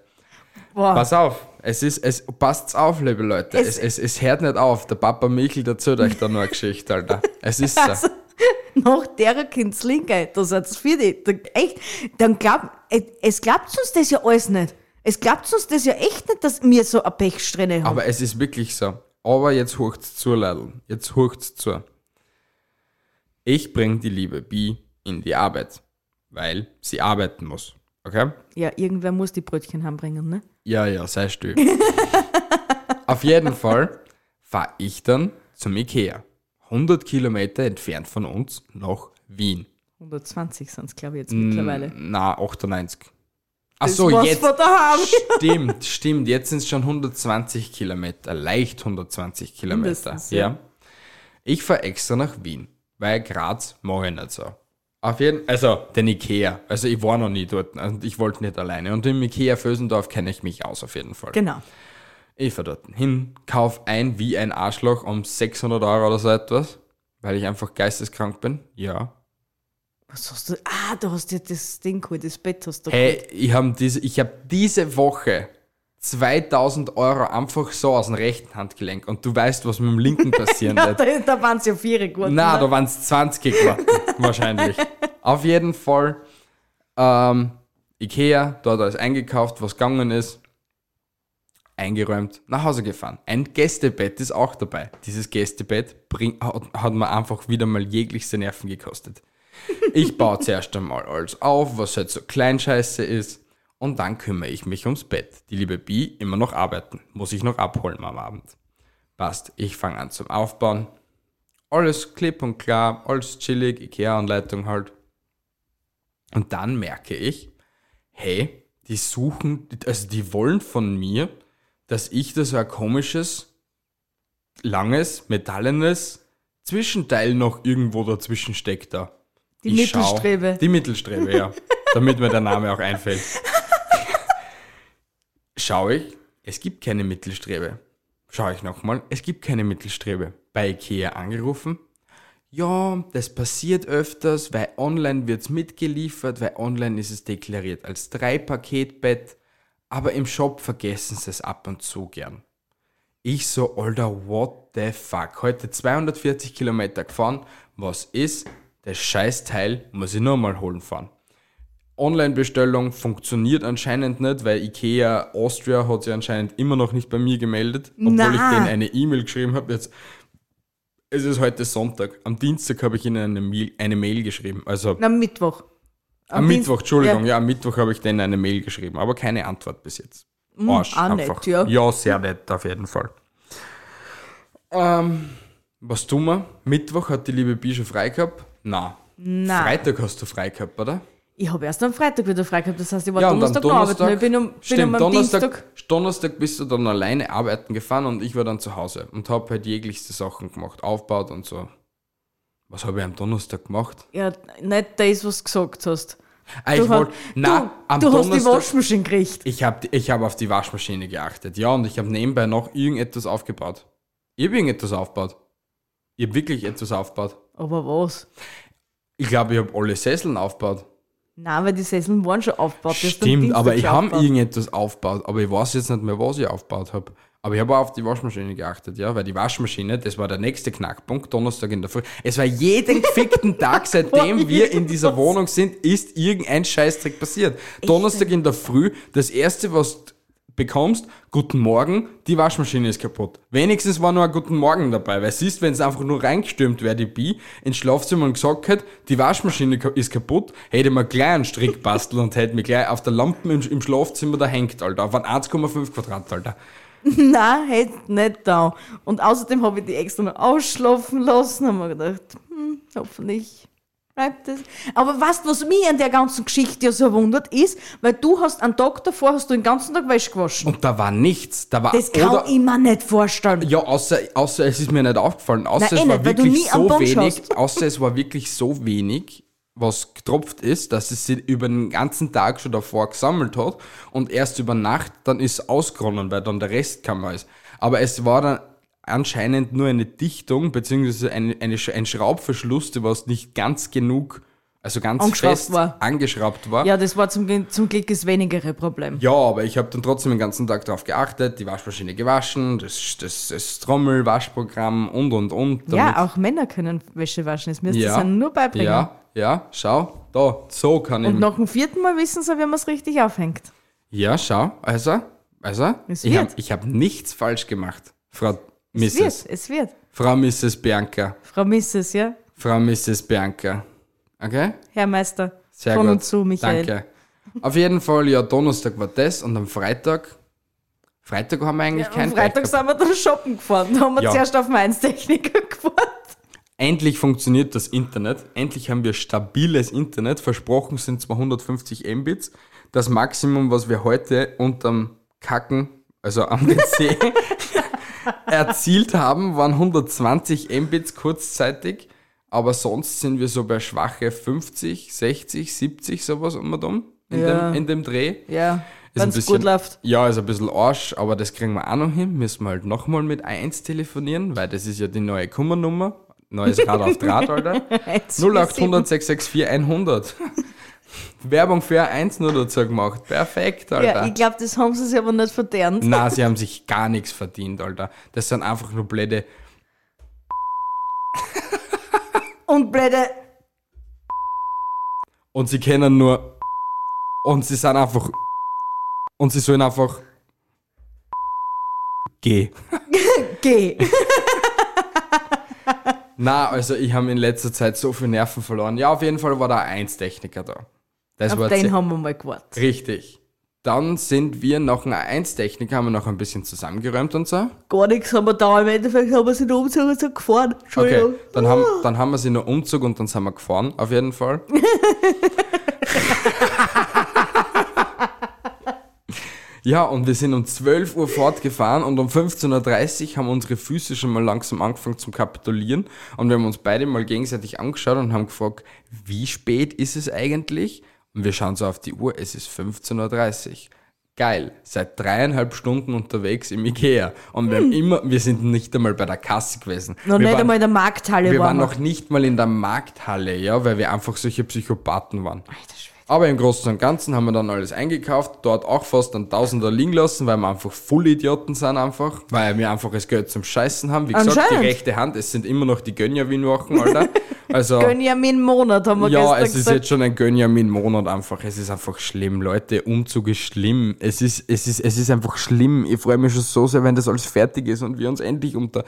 B: Boah.
A: Pass auf, es ist, es passt's auf, liebe Leute. Es,
B: Es-
A: es, es, hört nicht auf. Der Papa Michel erzählt euch da noch eine Geschichte, Alter. Es ist so.
B: Also, nach der Kindslinkeit, da seid's für die. Da, echt, dann glaub, äh, es glaubt uns das ja alles nicht. Es glaubt uns das ja echt nicht, dass wir so eine Pechsträhne haben.
A: Aber es ist wirklich so. Aber jetzt hurcht's zu, Leidl. Jetzt hurcht's zu. Ich bring die liebe Bi in die Arbeit, weil sie arbeiten muss. Okay?
B: ja, irgendwer muss die Brötchen heimbringen, ne?
A: Ja, ja, sei still. Auf jeden Fall fahre ich dann zum Ikea. 100 Kilometer entfernt von uns nach Wien.
B: 120 sind's, glaube ich, jetzt mittlerweile.
A: Na, 98. Ach so, jetzt. Stimmt, stimmt. Jetzt sind es schon 120 Kilometer, leicht 120 Kilometer.
B: Mindestens,
A: ja.
B: ja.
A: Ich fahre extra nach Wien, weil Graz mache ich nicht so. Auf jeden also den Ikea. Also ich war noch nie dort und ich wollte nicht alleine. Und im Ikea Vösendorf kenne ich mich aus auf jeden Fall.
B: Genau.
A: Ich fahre dort hin, kauf ein wie ein Arschloch um 600 Euro oder so etwas, weil ich einfach geisteskrank bin. Ja.
B: Was hast du? Ah, du hast dir das Ding geholt, das Bett hast du
A: Hey, ich habe diese, ich hab diese Woche 2000 Euro einfach so aus dem rechten Handgelenk und du weißt, was mit dem linken passieren
B: geholt.
A: wird.
B: Da, da waren es ja vier geworden.
A: Na,
B: ne?
A: da waren es 20 geworden, wahrscheinlich. Auf jeden Fall, ähm, Ikea, dort alles eingekauft, was gegangen ist, eingeräumt, nach Hause gefahren. Ein Gästebett ist auch dabei. Dieses Gästebett bring, hat, hat mir einfach wieder mal jeglichste Nerven gekostet. Ich baue zuerst einmal alles auf, was halt so Kleinscheiße ist. Und dann kümmere ich mich ums Bett. Die liebe Bi immer noch arbeiten. Muss ich noch abholen am Abend. Passt. Ich fange an zum Aufbauen. Alles klipp und klar, alles chillig, Ikea-Anleitung halt. Und dann merke ich, hey, die suchen, also die wollen von mir, dass ich da so ein komisches, langes, metallenes Zwischenteil noch irgendwo dazwischen steckt da.
B: Die
A: Ich schau-
B: Mittelstrebe.
A: Die Mittelstrebe, ja. damit mir der Name auch einfällt. Schau ich, es gibt keine Mittelstrebe. Schau ich nochmal, es gibt keine Mittelstrebe. Bei Ikea angerufen. Ja, das passiert öfters, weil online wird's mitgeliefert, weil online ist es deklariert als Drei-Paketbett, aber im Shop vergessen sie es ab und zu gern. Ich so, Alter, what the fuck? Heute 240 Kilometer gefahren. Was ist? Das Scheißteil muss ich nur mal holen fahren. Online-Bestellung funktioniert anscheinend nicht, weil Ikea Austria hat sich anscheinend immer noch nicht bei mir gemeldet, obwohl
B: Na.
A: ich denen eine E-Mail geschrieben habe. Jetzt es ist heute Sonntag. Am Dienstag habe ich ihnen eine Mail, eine Mail geschrieben. Also
B: am Mittwoch.
A: am
B: Dienst-
A: Mittwoch, Entschuldigung,
B: Ja.
A: ja. am Mittwoch habe ich denen eine Mail geschrieben, aber keine Antwort bis jetzt. Arsch,
B: auch nett, ja.
A: ja, sehr nett, auf jeden Fall. Ähm, was tun wir? Mittwoch hat die liebe Bi schon frei gehabt? Na.
B: Na.
A: Freitag hast du frei gehabt, oder?
B: Ich habe erst am Freitag wieder frei gehabt, das heißt, ich war
A: Ja,
B: Donnerstag noch arbeiten.
A: Donnerstag,
B: Ich bin, um, bin
A: stimmt,
B: um am
A: Donnerstag,
B: Dienstag.
A: Donnerstag bist du dann alleine arbeiten gefahren und ich war dann zu Hause und habe halt jeglichste Sachen gemacht, aufgebaut und so. Was habe ich am Donnerstag gemacht?
B: Ja, nicht das, was du gesagt hast.
A: Ah, ich
B: Du,
A: wollte,
B: hast-
A: na, am
B: du hast die
A: Donnerstag,
B: Waschmaschine gekriegt.
A: ich habe ich hab auf die Waschmaschine geachtet, ja, und ich habe nebenbei noch irgendetwas aufgebaut. Ich habe irgendetwas aufgebaut. Ich habe wirklich etwas aufgebaut.
B: Aber was?
A: Ich glaube, ich habe alle Sesseln aufgebaut.
B: Nein, weil die Sesseln waren schon aufgebaut.
A: Stimmt, aber ich habe irgendetwas aufgebaut, aber ich weiß jetzt nicht mehr, was ich aufgebaut habe. Aber ich habe auch auf die Waschmaschine geachtet, ja, weil die Waschmaschine, das war der nächste Knackpunkt, Donnerstag in der Früh. Es war jeden gefickten Tag, seitdem wir in dieser Wohnung sind, ist irgendein Scheißdreck passiert. Donnerstag in der Früh, das erste, was bekommst, guten Morgen, die Waschmaschine ist kaputt. Wenigstens war nur ein guten Morgen dabei, weil siehst, wenn es einfach nur reingestürmt wäre, die Bi, ins Schlafzimmer und gesagt hätte, die Waschmaschine ist kaputt, hätte man gleich einen Strick basteln und hätte mich gleich auf der Lampe im, im Schlafzimmer da hängt, Alter, auf ein 1,5 Quadrat, Alter.
B: Nein, hätte nicht da. Und außerdem habe ich die extra noch ausschlafen lassen. Haben wir gedacht, hm, hoffentlich bleibt es. Aber weißt du, was mich an der ganzen Geschichte ja so wundert, ist, weil du hast einen Tag davor hast du den ganzen Tag Wäsche gewaschen.
A: Und da war nichts, da war,
B: Das kann
A: oder,
B: ich mir nicht vorstellen.
A: ja, außer, außer es ist mir nicht aufgefallen, außer
B: Na, eh
A: es war
B: nicht,
A: wirklich so wenig, außer es war wirklich so wenig, was getropft ist, dass es sich über den ganzen Tag schon davor gesammelt hat und erst über Nacht dann ist es ausgeronnen, weil dann der Rest kam ist. Aber es war dann anscheinend nur eine Dichtung, beziehungsweise eine, ein Schraubverschluss, der was nicht ganz genug, also ganz
B: Angeschraubt
A: fest
B: war.
A: angeschraubt war.
B: Ja, das war zum, zum Glück das wenigere Problem.
A: Ja, aber ich habe dann trotzdem den ganzen Tag darauf geachtet, die Waschmaschine gewaschen, das, das, das Trommel-Waschprogramm und und und.
B: Ja, auch Männer können Wäsche waschen. Das müsst ihr
A: ja,
B: nur beibringen.
A: Ja, ja, schau, da, so kann ich.
B: Und nach dem vierten Mal wissen sie, wie man es richtig aufhängt.
A: Ja, schau, also, also,
B: Es
A: ich habe hab nichts falsch gemacht, Frau
B: Es
A: Mrs.
B: wird, es wird.
A: Frau Mrs. Bianca,
B: Frau Mrs., ja?
A: Frau Mrs. Bianca. Okay?
B: Herr Meister.
A: Sehr
B: von
A: gut.
B: und zu, Michael.
A: Danke. Auf jeden Fall, ja, Donnerstag war das und am Freitag, Freitag haben wir eigentlich
B: Am
A: keinen
B: Freitag sind wir dann shoppen gefahren. Da haben wir
A: Ja.
B: zuerst auf Mainz Techniker gefahren.
A: Endlich funktioniert das Internet. Endlich haben wir stabiles Internet. Versprochen sind 250 Mbits. Das Maximum, was wir heute unterm Kacken, also am PC, erzielt haben, waren 120 Mbits kurzzeitig. Aber sonst sind wir so bei schwache 50, 60, 70, sowas um und um in,
B: Ja.
A: dem, in dem Dreh.
B: Ja,
A: Ist ein
B: wenn es gut
A: bisschen-
B: läuft.
A: Ja, ist ein bisschen Arsch, aber das kriegen wir auch noch hin. Müssen wir halt nochmal mit 1 telefonieren, weil das ist ja die neue Kummernummer. Neues Rad auf Draht, Alter. 0800 664 100. Werbung für ein 1 nur dazu gemacht. Perfekt,
B: Ja,
A: Alter.
B: ich glaube, das haben sie sich aber nicht verdient.
A: Na, sie haben sich gar nichts verdient, Alter. Das sind einfach nur blöde.
B: Und blöde,
A: Und sie kennen nur. Und sie sind einfach. Und sie sollen einfach. Geh.
B: geh.
A: Na, also ich habe in letzter Zeit so viel Nerven verloren. Ja, auf jeden Fall war da ein 1-Techniker da. Das
B: Auf
A: war
B: den haben wir mal gewartet.
A: richtig. Dann sind wir nach einer 1-Technik, haben wir noch ein bisschen zusammengeräumt und so.
B: Gar nichts haben wir da. Im Endeffekt haben wir sie nur umgezogen und sind gefahren. Entschuldigung.
A: Okay, dann haben, dann haben wir sie noch Umzug und dann sind wir gefahren, auf jeden Fall. ja, und wir sind um 12 Uhr fortgefahren und um 15.30 Uhr haben unsere Füße schon mal langsam angefangen zum Kapitulieren und wir haben uns beide mal gegenseitig angeschaut und haben gefragt, wie spät ist es eigentlich? Und wir schauen so auf die Uhr, es ist 15.30 Uhr. Geil, seit dreieinhalb Stunden unterwegs im Ikea. Und wir, haben immer, wir sind nicht einmal bei der Kasse gewesen.
B: Hm. Noch
A: wir
B: nicht
A: waren,
B: einmal in der Markthalle
A: wir
B: waren
A: waren noch nicht mal in der Markthalle, ja, weil wir einfach solche Psychopathen waren. Aber im Großen und Ganzen haben wir dann alles eingekauft, dort auch fast ein Tausender liegen lassen, weil wir einfach Vollidioten sind einfach, weil wir einfach das Geld zum Scheißen haben. Wie gesagt, die rechte Hand, es sind immer noch die Gönjamin-Wochen, Alter. Also,
B: Gönjamin Monat, haben wir
A: ja,
B: gestern
A: es ist
B: gesagt.
A: jetzt schon ein Gönjamin-Monat einfach. Es ist einfach schlimm, Leute. Umzug ist schlimm. Es ist, es ist, es ist einfach schlimm. Ich freue mich schon so sehr, wenn das alles fertig ist und wir uns endlich unter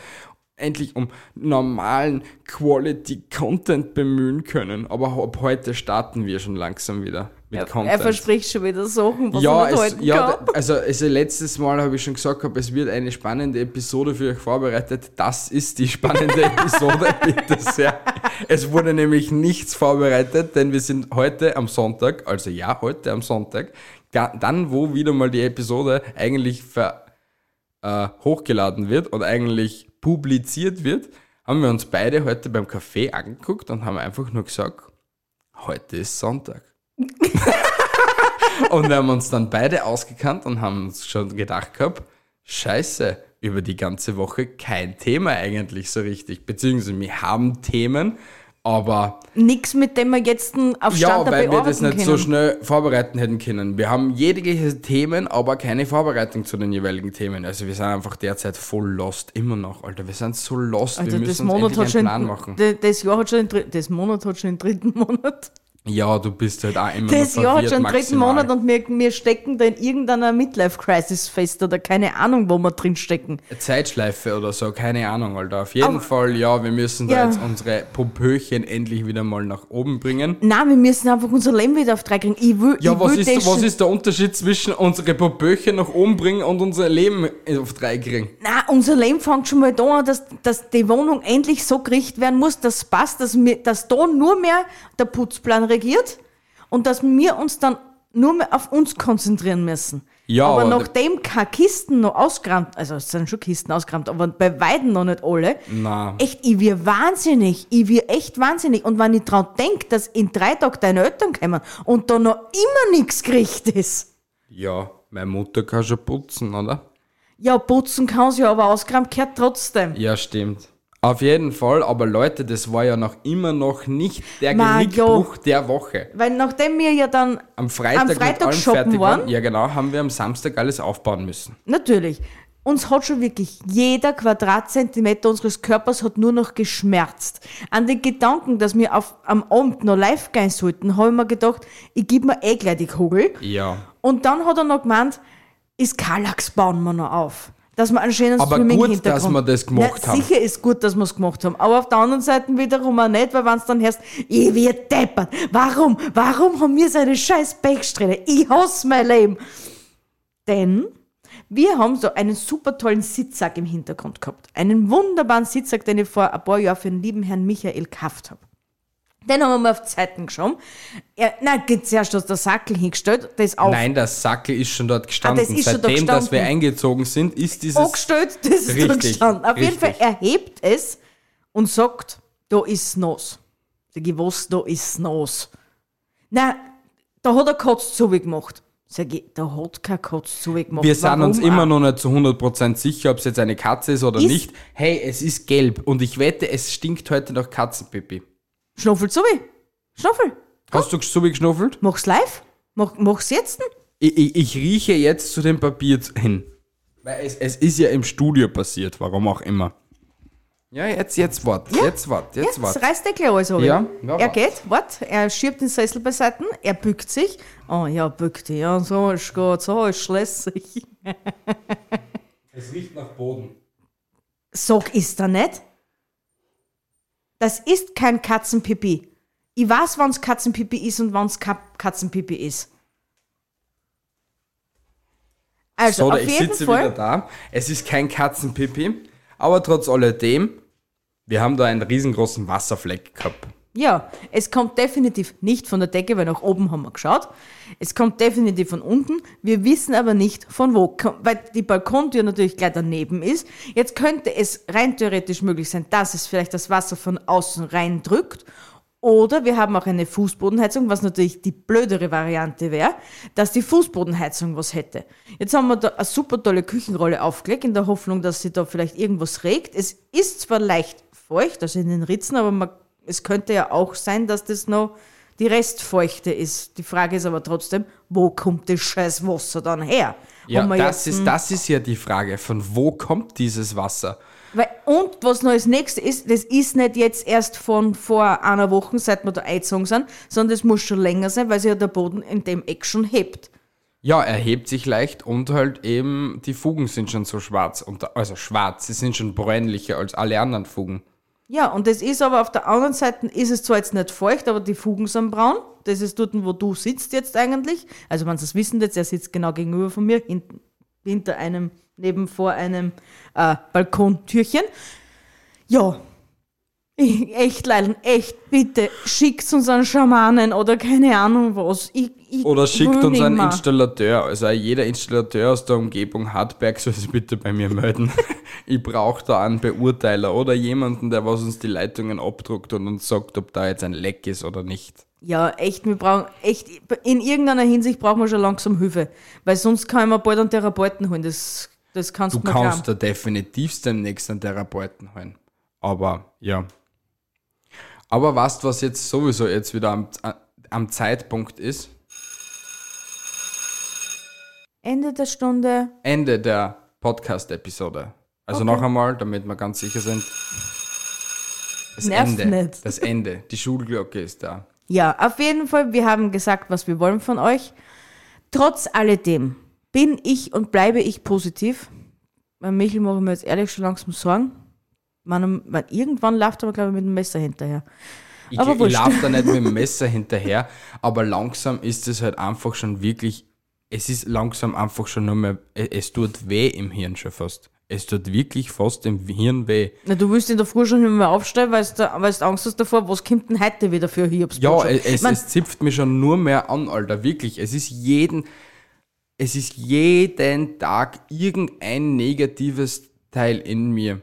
A: endlich um normalen Quality Content bemühen können. Aber ab heute starten wir schon langsam wieder mit
B: er,
A: Content.
B: er verspricht schon wieder Sachen, was
A: ja,
B: er
A: es,
B: halten
A: ja,
B: kann.
A: also, also letztes Mal habe ich schon gesagt, gehabt, es wird eine spannende Episode für euch vorbereitet. Das ist die spannende Episode, bitte sehr. Es wurde nämlich nichts vorbereitet, denn wir sind heute am Sonntag, also ja, heute am Sonntag, dann, wo wieder mal die Episode eigentlich ver, äh, hochgeladen wird und eigentlich publiziert wird, haben wir uns beide heute beim Café angeguckt und haben einfach nur gesagt, heute ist Sonntag. Und wir haben uns dann beide ausgekannt und haben uns schon gedacht gehabt, scheiße, über die ganze Woche kein Thema eigentlich so richtig. Beziehungsweise wir haben Themen, aber
B: Nix, mit dem wir jetzt auf
A: ja,
B: Stand
A: weil
B: dabei
A: wir das nicht
B: können.
A: so schnell vorbereiten hätten können. Wir haben jegliche Themen, aber keine Vorbereitung zu den jeweiligen Themen. Also wir sind einfach derzeit voll lost, immer noch, Alter. Wir sind so lost,
B: Alter,
A: wir
B: das
A: müssen uns
B: Monat
A: endlich
B: hat
A: einen Plan machen.
B: das Jahr hat schon den, das Monat hat schon den dritten Monat.
A: Ja, du bist halt auch immer
B: Das Jahr hat schon den dritten
A: maximal.
B: Monat und wir, wir stecken da in irgendeiner Midlife-Crisis fest oder keine Ahnung, wo wir drin stecken.
A: Zeitschleife oder so, keine Ahnung, Alter. Auf jeden
B: Aber-
A: Fall, ja, wir müssen da
B: Ja.
A: jetzt unsere Popöchen endlich wieder mal nach oben bringen.
B: Nein, wir müssen einfach unser Leben wieder auf drei kriegen. Ich will,
A: Ja,
B: ich
A: was
B: will
A: ist, was ist der Unterschied zwischen unsere Popöchen nach oben bringen und unser Leben auf drei kriegen?
B: Nein, unser Leben fängt schon mal da an, dass, dass die Wohnung endlich so gerichtet werden muss, dass es passt, dass, wir, dass da nur mehr der Putzplan regiert und dass wir uns dann nur mehr auf uns konzentrieren müssen.
A: Ja,
B: aber,
A: aber
B: nachdem keine Kisten noch ausgerammt, also es sind schon Kisten ausgerammt, aber bei Weiden noch nicht alle,
A: Na.
B: echt, ich wir wahnsinnig, ich wir echt wahnsinnig. Und wenn ich dran denke, dass in drei Tagen deine Eltern kommen und da noch immer nichts gerichtet ist,
A: Ja, meine Mutter kann schon putzen, oder?
B: ja, putzen kann sie, aber ausgerammt gehört trotzdem.
A: Ja, stimmt. Auf jeden Fall, aber Leute, das war ja noch immer noch nicht der
B: Ma,
A: Genickbruch der Woche.
B: Weil nachdem wir ja dann
A: Am Freitag,
B: Am Freitag shoppen
A: fertig
B: waren?
A: waren, ja genau, haben wir am Samstag alles aufbauen müssen.
B: Natürlich. Uns hat schon wirklich jeder Quadratzentimeter unseres Körpers hat nur noch geschmerzt. An den Gedanken, dass wir auf, am Abend noch live gehen sollten, habe ich mir gedacht, ich gebe mir eh gleich die Kugel.
A: Ja.
B: Und dann hat er noch gemeint, ist Kallax bauen wir noch auf. Dass wir einen schönen
A: Aber
B: Swimming-Hintergrund...
A: gut, dass wir das gemacht
B: Na,
A: haben.
B: Sicher ist gut, dass wir es gemacht haben. Aber auf der anderen Seite wiederum auch nicht, weil wenn es dann heißt, ich wird deppert. Warum? Warum haben wir so eine scheiß Backsträhne? Ich hasse mein Leben. Denn wir haben so einen super tollen Sitzsack im Hintergrund gehabt. Einen wunderbaren Sitzsack, den ich vor ein paar Jahren für den lieben Herrn Michael gekauft habe. Den haben wir mal auf die Seiten geschoben. Er, nein, geht zuerst aus der Sackel hingestellt, der ist auf,
A: Nein, der Sackel ist schon dort gestanden.
B: Ah, das ist schon
A: Seitdem,
B: dort
A: dass wir
B: gestanden.
A: eingezogen sind, ist dieses...
B: angestellt, das ist
A: Richtig,
B: gestanden. Auf jeden Fall,
A: richtig.
B: er hebt es und sagt, da ist Nos. Sag ich, was, da ist Nos? Nein, da hat er Kotz zu gemacht. Sag ich, da hat kein Kotz zu gemacht.
A: Wir sind
B: Warum
A: uns immer
B: auch?
A: noch nicht zu 100% sicher, ob es jetzt eine Katze ist oder
B: Ist-
A: nicht. Hey, es ist gelb und ich wette, es stinkt heute nach Katzenpipi.
B: Schnuffel zu Schnuffel.
A: Hast du so wie geschnuffelt?
B: Mach's live. Mach, mach's jetzt.
A: Ich, ich, ich rieche jetzt zu dem Papier hin. Weil es, es ist ja im Studio passiert, warum auch immer. Ja, jetzt, jetzt wart, jetzt wart, jetzt,
B: Jetzt
A: wart.
B: reißt der alles ab.
A: Ja, ja,
B: er
A: wart.
B: geht, wart, er schiebt den Sessel beiseite, er bückt sich. Oh ja, bückt dich. Ja, so ist gut, so ist schlässig.
A: Es riecht nach Boden.
B: Sag ist er nicht. Das ist kein Katzenpipi. Ich weiß, wann's Katzenpipi ist und wann's Ka Katzenpipi ist. Also,
A: so,
B: auf
A: ich
B: jeden
A: sitze
B: Fall.
A: wieder da. Es ist kein Katzenpipi, aber trotz alledem, wir haben da einen riesengroßen Wasserfleck gehabt.
B: Ja, es kommt definitiv nicht von der Decke, weil nach oben haben wir geschaut. Es kommt definitiv von unten. Wir wissen aber nicht von wo, weil die Balkontür natürlich gleich daneben ist. Jetzt könnte es rein theoretisch möglich sein, dass es vielleicht das Wasser von außen reindrückt. Oder wir haben auch eine Fußbodenheizung, was natürlich die blödere Variante wäre, dass die Fußbodenheizung was hätte. Jetzt haben wir da eine super tolle Küchenrolle aufgelegt, in der Hoffnung, dass sie da vielleicht irgendwas regt. Es ist zwar leicht feucht, also in den Ritzen, aber man, es könnte ja auch sein, dass das noch die Restfeuchte ist. Die Frage ist aber trotzdem, wo kommt das scheiß Wasser dann her?
A: Ja, das ist,
B: ein-
A: das ist ja die Frage. Von wo kommt dieses Wasser?
B: Weil, und was noch als nächstes ist, das ist nicht jetzt erst von vor einer Woche, seit wir da eingezogen sind, sondern das muss schon länger sein, weil sich ja der Boden in dem Eck schon hebt.
A: Ja, er hebt sich leicht und halt eben die Fugen sind schon so schwarz. Und, also schwarz, sie sind schon bräunlicher als alle anderen Fugen.
B: Ja, und das ist aber auf der anderen Seite, ist es zwar jetzt nicht feucht, aber die Fugen sind braun. Das ist dort, wo du sitzt jetzt eigentlich. Also, wenn Sie es wissen jetzt, er sitzt genau gegenüber von mir, hinten, hinter einem, neben vor einem äh, Balkontürchen. Ja, echt, Leilen, echt, bitte, schickt uns einen Schamanen oder keine Ahnung was. Ich, ich
A: Oder schickt uns einen. Installateur. Also jeder Installateur aus der Umgebung Hartberg soll sich bitte bei mir melden. ich brauche da einen Beurteiler oder jemanden, der was uns die Leitungen abdruckt und uns sagt, ob da jetzt ein Leck ist oder nicht.
B: Ja, echt, wir brauchen, echt, in irgendeiner Hinsicht brauchen wir schon langsam Hilfe. Weil sonst kann ich mir bald einen Therapeuten holen. Das, das kannst
A: Du
B: du
A: kannst
B: glauben.
A: da definitiv demnächst einen Therapeuten holen. Aber ja. Aber weißt was jetzt sowieso jetzt wieder am, am Zeitpunkt ist?
B: Ende der Stunde.
A: Ende der Podcast-Episode. Also noch einmal, damit wir ganz sicher sind. Das
B: Nervt
A: Ende.
B: nicht.
A: Das Ende. Die Schulglocke ist da.
B: Ja, auf jeden Fall, wir haben gesagt, was wir wollen von euch. Trotz alledem bin ich und bleibe ich positiv. Bei Michel mache ich mir jetzt ehrlich schon langsam Sorgen. Man, man, irgendwann läuft er aber, glaube ich, mit dem Messer hinterher.
A: Ich,
B: Aber
A: ich
B: wurscht.
A: laufe da nicht mit dem Messer hinterher, aber langsam ist es halt einfach schon wirklich, es ist langsam einfach schon nur mehr, es, es tut weh im Hirn schon fast. Es tut wirklich fast im Hirn weh.
B: Na, du willst in der Früh schon nicht mehr aufstehen, weil du, weil Angst hast davor, was kommt denn heute wieder für Hiobs
A: Ja, es, es zipft mich schon nur mehr an, Alter, wirklich. Es ist jeden, es ist jeden Tag irgendein negatives Teil in mir.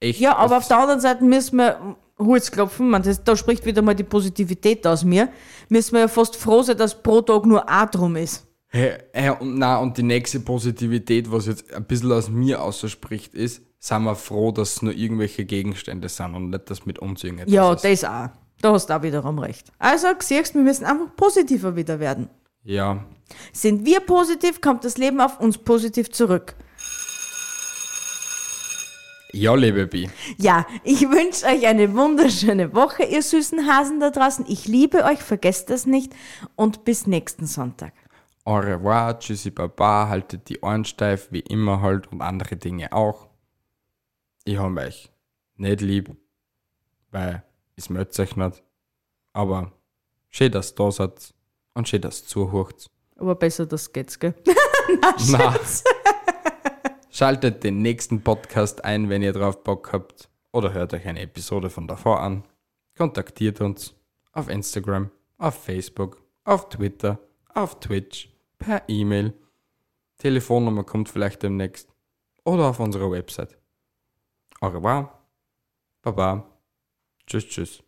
A: Echt.
B: Ja, aber auf der anderen Seite müssen wir Holz klopfen, man, das, da spricht wieder mal die Positivität aus mir, müssen wir ja fast froh sein, dass pro Tag nur A drum ist.
A: Hey, hey, und, na, und die nächste Positivität, was jetzt ein bisschen aus mir ausspricht, ist, sind wir froh, dass es nur irgendwelche Gegenstände sind und nicht, dass mit uns irgendetwas
B: Ja,
A: ist.
B: das auch. Da hast du auch wiederum recht. Also, siehst wir müssen einfach positiver wieder werden.
A: Ja,
B: Sind wir positiv, kommt das Leben auf uns positiv zurück.
A: Ja, liebe Bi.
B: Ja, ich wünsche euch eine wunderschöne Woche, ihr süßen Hasen da draußen. Ich liebe euch, vergesst das nicht und bis nächsten Sonntag.
A: Au revoir, tschüssi, baba, haltet die Ohren steif, wie immer halt und andere Dinge auch. Ich hab euch nicht lieb, weil es mögt euch nicht. Aber schön, dass ihr da seid und schön, dass ihr zuhört.
B: Aber besser, das geht's, gell?
A: Na. Schaltet den nächsten Podcast ein, wenn ihr drauf Bock habt. Oder hört euch eine Episode von davor an. Kontaktiert uns auf Instagram, auf Facebook, auf Twitter, auf Twitch, per E-Mail. Telefonnummer kommt vielleicht demnächst. Oder auf unserer Website. Au revoir. Baba. Tschüss, tschüss.